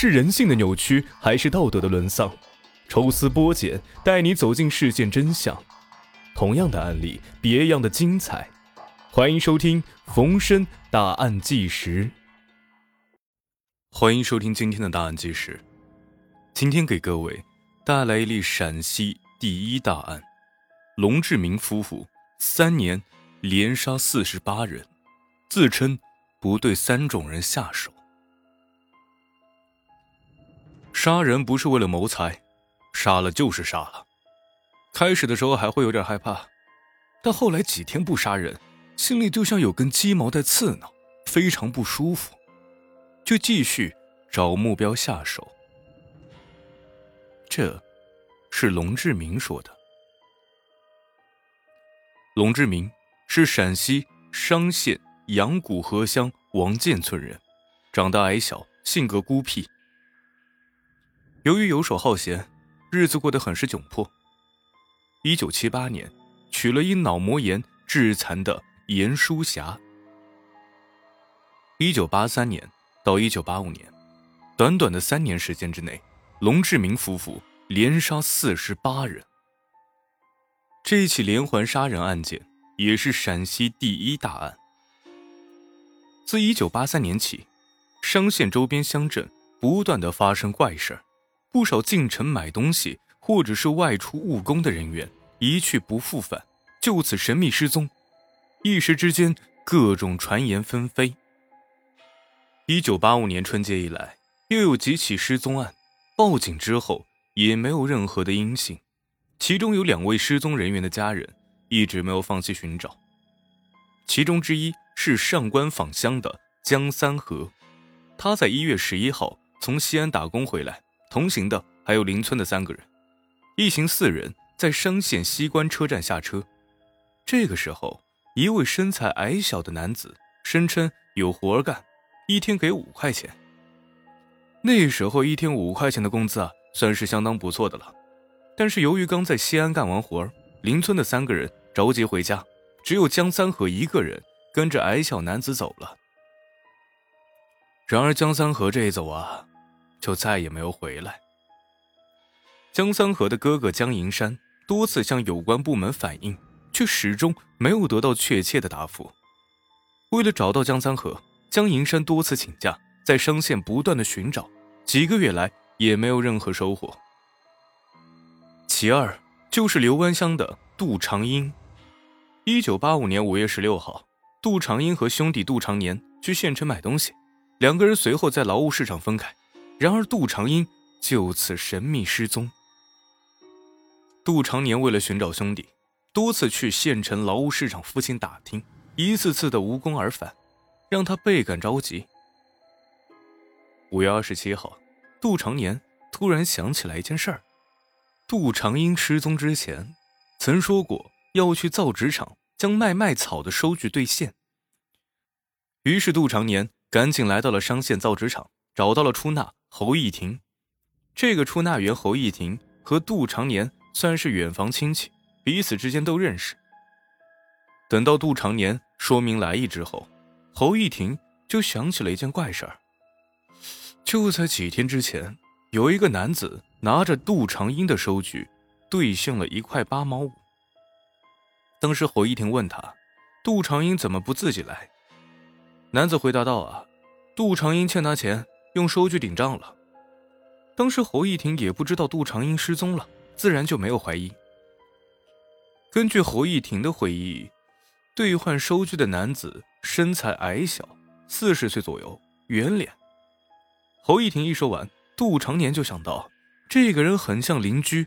是人性的扭曲，还是道德的沦丧？抽丝剥茧，带你走进事件真相。同样的案例，别样的精彩。欢迎收听《逢申大案纪实》。欢迎收听今天的大案纪实。今天给各位带来一例陕西第一大案：龙志明夫妇三年连杀四十八人，自称不对三种人下手。杀人不是为了谋财，杀了就是杀了。开始的时候还会有点害怕，但后来几天不杀人，心里就像有根鸡毛在刺挠，非常不舒服，就继续找目标下手。这，是龙志明说的。龙志明是陕西商县阳谷河乡王建村人，长得矮小，性格孤僻。由于游手好闲，日子过得很是窘迫。一九七八年，娶了因脑膜炎致残的严淑霞。一九八三年到一九八五年，短短的三年时间之内，龙志明夫妇连杀四十八人。这起连环杀人案件也是陕西第一大案。自一九八三年起，商县周边乡镇不断的发生怪事儿。不少进城买东西或者是外出务工的人员一去不复返，就此神秘失踪。一时之间，各种传言纷飞。一九八五年春节以来，又有几起失踪案，报警之后也没有任何的音信。其中有两位失踪人员的家人一直没有放弃寻找。其中之一是上官坊乡的江三河，他在一月十一号从西安打工回来。同行的还有邻村的三个人，一行四人在商县西关车站下车。这个时候，一位身材矮小的男子声称有活干，一天给五块钱。那时候一天五块钱的工资啊，算是相当不错的了。但是由于刚在西安干完活邻村的三个人着急回家，只有江三河一个人跟着矮小男子走了。然而江三河这一走啊。就再也没有回来。江三河的哥哥江银山多次向有关部门反映，却始终没有得到确切的答复。为了找到江三河，江银山多次请假，在商县不断的寻找，几个月来也没有任何收获。其二就是刘湾乡的杜长英。一九八五年五月十六号，杜长英和兄弟杜长年去县城买东西，两个人随后在劳务市场分开。然而，杜长英就此神秘失踪。杜长年为了寻找兄弟，多次去县城劳务市场附近打听，一次次的无功而返，让他倍感着急。五月二十七号，杜长年突然想起来一件事儿：杜长英失踪之前，曾说过要去造纸厂将卖麦草的收据兑现。于是，杜长年赶紧来到了商县造纸厂，找到了出纳。侯义庭，这个出纳员侯义庭和杜长年算是远房亲戚，彼此之间都认识。等到杜长年说明来意之后，侯义庭就想起了一件怪事儿。就在几天之前，有一个男子拿着杜长英的收据，兑现了一块八毛五。当时侯一婷问他，杜长英怎么不自己来？男子回答道：“啊，杜长英欠他钱。”用收据顶账了。当时侯一婷也不知道杜长英失踪了，自然就没有怀疑。根据侯一婷的回忆，兑换收据的男子身材矮小，四十岁左右，圆脸。侯一婷一说完，杜长年就想到这个人很像邻居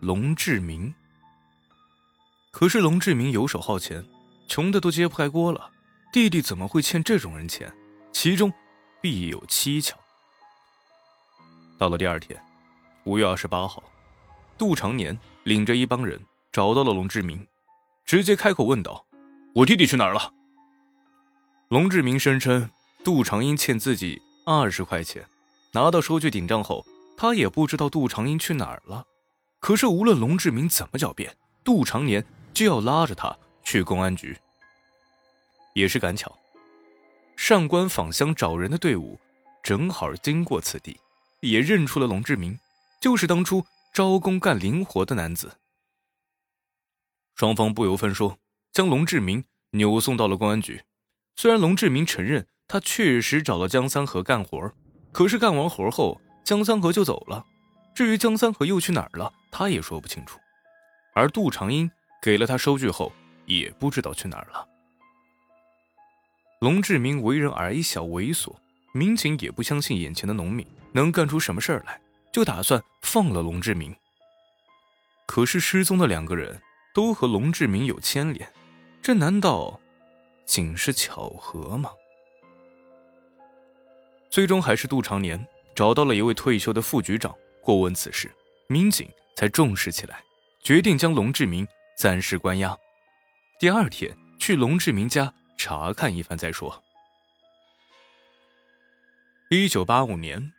龙志明。可是龙志明游手好闲，穷的都揭不开锅了，弟弟怎么会欠这种人钱？其中必有蹊跷。到了第二天，五月二十八号，杜长年领着一帮人找到了龙志明，直接开口问道：“我弟弟去哪儿了？”龙志明声称杜长英欠自己二十块钱，拿到收据顶账后，他也不知道杜长英去哪儿了。可是无论龙志明怎么狡辩，杜长年就要拉着他去公安局。也是赶巧，上官访乡找人的队伍正好经过此地。也认出了龙志明，就是当初招工干零活的男子。双方不由分说，将龙志明扭送到了公安局。虽然龙志明承认他确实找了江三河干活，可是干完活后，江三河就走了。至于江三河又去哪儿了，他也说不清楚。而杜长英给了他收据后，也不知道去哪儿了。龙志明为人矮小猥琐，民警也不相信眼前的农民能干出什么事儿来，就打算放了龙志明。可是失踪的两个人都和龙志明有牵连，这难道仅是巧合吗？最终还是杜长年找到了一位退休的副局长过问此事，民警才重视起来，决定将龙志明暂时关押。第二天去龙志明家。查看一番再说。一九八五年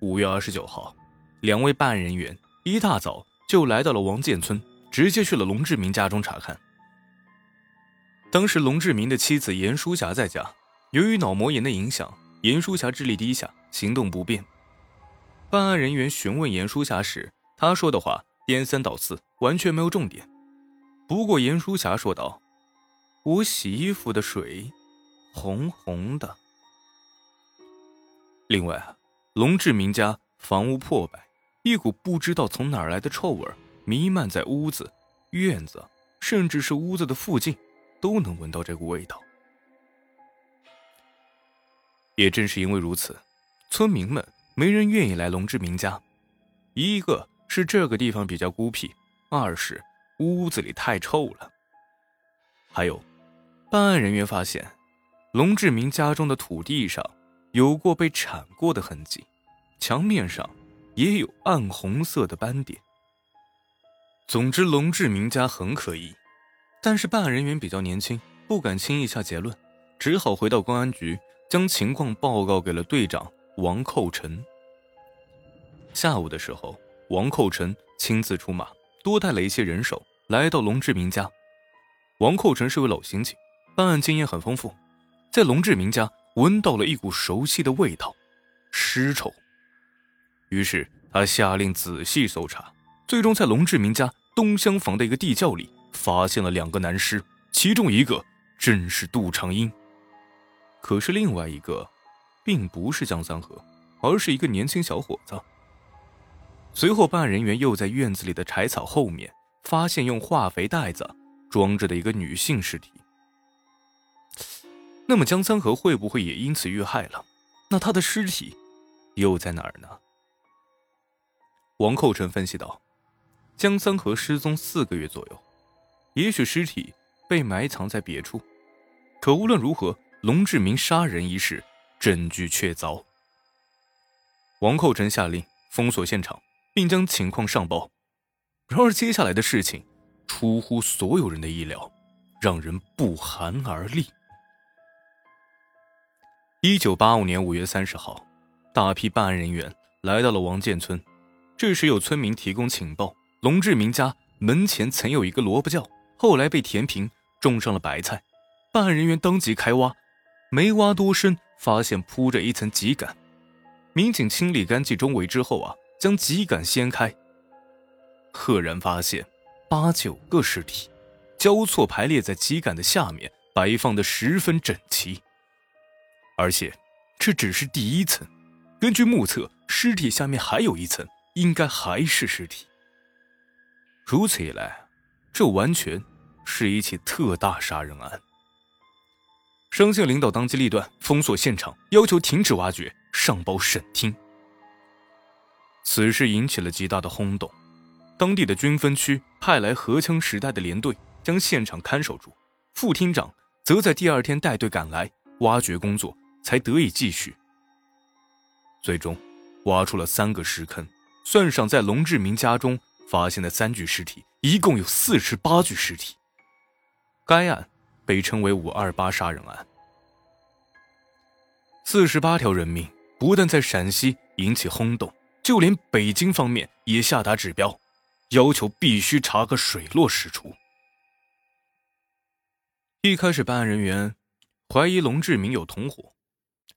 五月二十九号，两位办案人员一大早就来到了王建村，直接去了龙志明家中查看。当时龙志明的妻子严淑霞在家，由于脑膜炎的影响，严淑霞智力低下，行动不便。办案人员询问严淑霞时，她说的话颠三倒四，完全没有重点。不过严淑霞说道。我洗衣服的水，红红的。另外啊，龙志明家房屋破败，一股不知道从哪儿来的臭味弥漫在屋子、院子，甚至是屋子的附近，都能闻到这股味道。也正是因为如此，村民们没人愿意来龙志明家。一个是这个地方比较孤僻，二是屋子里太臭了，还有。办案人员发现，龙志明家中的土地上有过被铲过的痕迹，墙面上也有暗红色的斑点。总之，龙志明家很可疑。但是办案人员比较年轻，不敢轻易下结论，只好回到公安局，将情况报告给了队长王寇成。下午的时候，王寇成亲自出马，多带了一些人手来到龙志明家。王寇成是位老刑警。办案经验很丰富，在龙志明家闻到了一股熟悉的味道，尸臭。于是他下令仔细搜查，最终在龙志明家东厢房的一个地窖里发现了两个男尸，其中一个正是杜长英，可是另外一个，并不是江三河，而是一个年轻小伙子。随后，办案人员又在院子里的柴草后面发现用化肥袋子装着的一个女性尸体。那么江三河会不会也因此遇害了？那他的尸体又在哪儿呢？王寇成分析道：“江三河失踪四个月左右，也许尸体被埋藏在别处。可无论如何，龙志明杀人一事证据确凿。”王寇成下令封锁现场，并将情况上报。然而接下来的事情出乎所有人的意料，让人不寒而栗。一九八五年五月三十号，大批办案人员来到了王建村。这时有村民提供情报：龙志明家门前曾有一个萝卜窖，后来被填平，种上了白菜。办案人员当即开挖，没挖多深，发现铺着一层秸秆。民警清理干净周围之后啊，将秸秆掀开，赫然发现八九个尸体，交错排列在秸秆的下面，摆放的十分整齐。而且，这只是第一层。根据目测，尸体下面还有一层，应该还是尸体。如此一来，这完全是一起特大杀人案。商县领导当机立断，封锁现场，要求停止挖掘，上报省厅。此事引起了极大的轰动，当地的军分区派来荷枪实弹的连队，将现场看守住。副厅长则在第二天带队赶来，挖掘工作。才得以继续。最终，挖出了三个尸坑，算上在龙志明家中发现的三具尸体，一共有四十八具尸体。该案被称为“五二八杀人案”。四十八条人命不但在陕西引起轰动，就连北京方面也下达指标，要求必须查个水落石出。一开始，办案人员怀疑龙志明有同伙。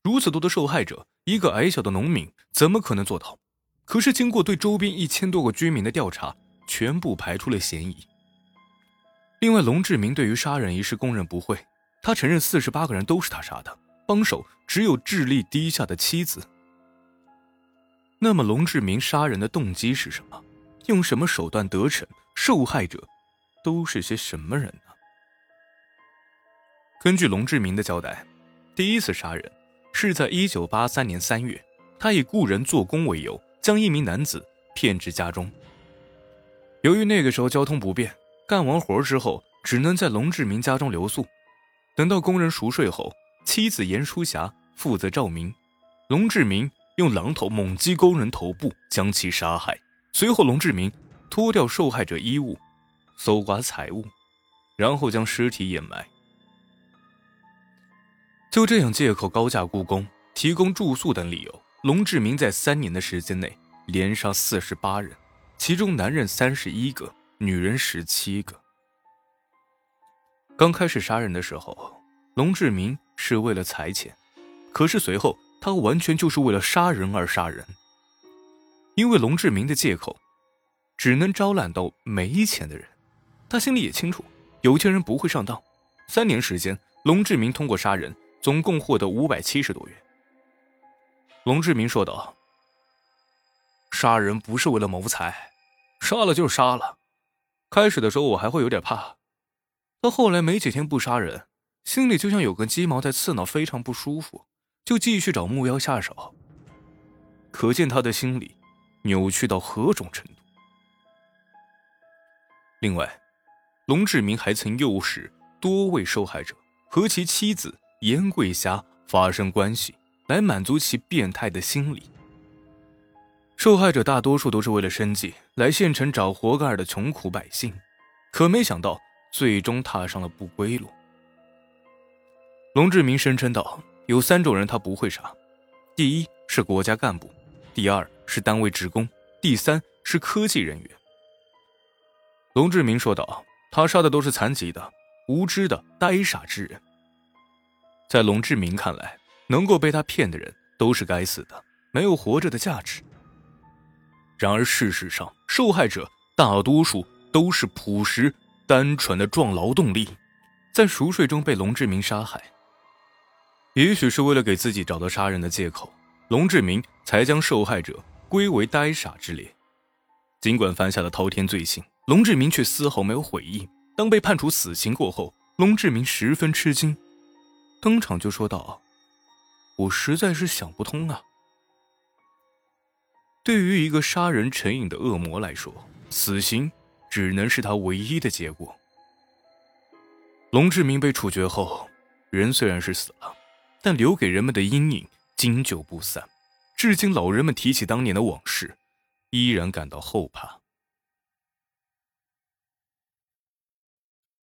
如此多的受害者，一个矮小的农民怎么可能做到？可是经过对周边一千多个居民的调查，全部排除了嫌疑。另外，龙志明对于杀人一事供认不讳，他承认四十八个人都是他杀的，帮手只有智力低下的妻子。那么，龙志明杀人的动机是什么？用什么手段得逞？受害者都是些什么人呢？根据龙志明的交代，第一次杀人是在一九八三年三月，他以雇人做工为由，将一名男子骗至家中。由于那个时候交通不便。干完活之后，只能在龙志明家中留宿。等到工人熟睡后，妻子严淑霞负责照明。龙志明用榔头猛击工人头部，将其杀害。随后，龙志明脱掉受害者衣物，搜刮财物，然后将尸体掩埋。就这样，借口高价雇工、提供住宿等理由，龙志明在三年的时间内连杀四十八人，其中男人三十一个。女人十七个。刚开始杀人的时候，龙志明是为了财钱，可是随后他完全就是为了杀人而杀人。因为龙志明的借口，只能招揽到没钱的人，他心里也清楚，有钱人不会上当。三年时间，龙志明通过杀人，总共获得五百七十多元。龙志明说道：“杀人不是为了谋财，杀了就杀了。”开始的时候我还会有点怕，到后来没几天不杀人，心里就像有根鸡毛在刺挠，非常不舒服，就继续找目标下手。可见他的心理扭曲到何种程度。另外，龙志明还曾诱使多位受害者和其妻子严桂霞发生关系，来满足其变态的心理。受害者大多数都是为了生计来县城找活干的穷苦百姓，可没想到最终踏上了不归路。龙志明声称道：“有三种人他不会杀，第一是国家干部，第二是单位职工，第三是科技人员。”龙志明说道：“他杀的都是残疾的、无知的、呆傻之人。在龙志明看来，能够被他骗的人都是该死的，没有活着的价值。”然而，事实上，受害者大多数都是朴实、单纯的壮劳动力，在熟睡中被龙志明杀害。也许是为了给自己找到杀人的借口，龙志明才将受害者归为呆傻之列。尽管犯下了滔天罪行，龙志明却丝毫没有悔意。当被判处死刑过后，龙志明十分吃惊，当场就说道：“我实在是想不通啊。”对于一个杀人成瘾的恶魔来说，死刑只能是他唯一的结果。龙志明被处决后，人虽然是死了，但留给人们的阴影经久不散。至今，老人们提起当年的往事，依然感到后怕。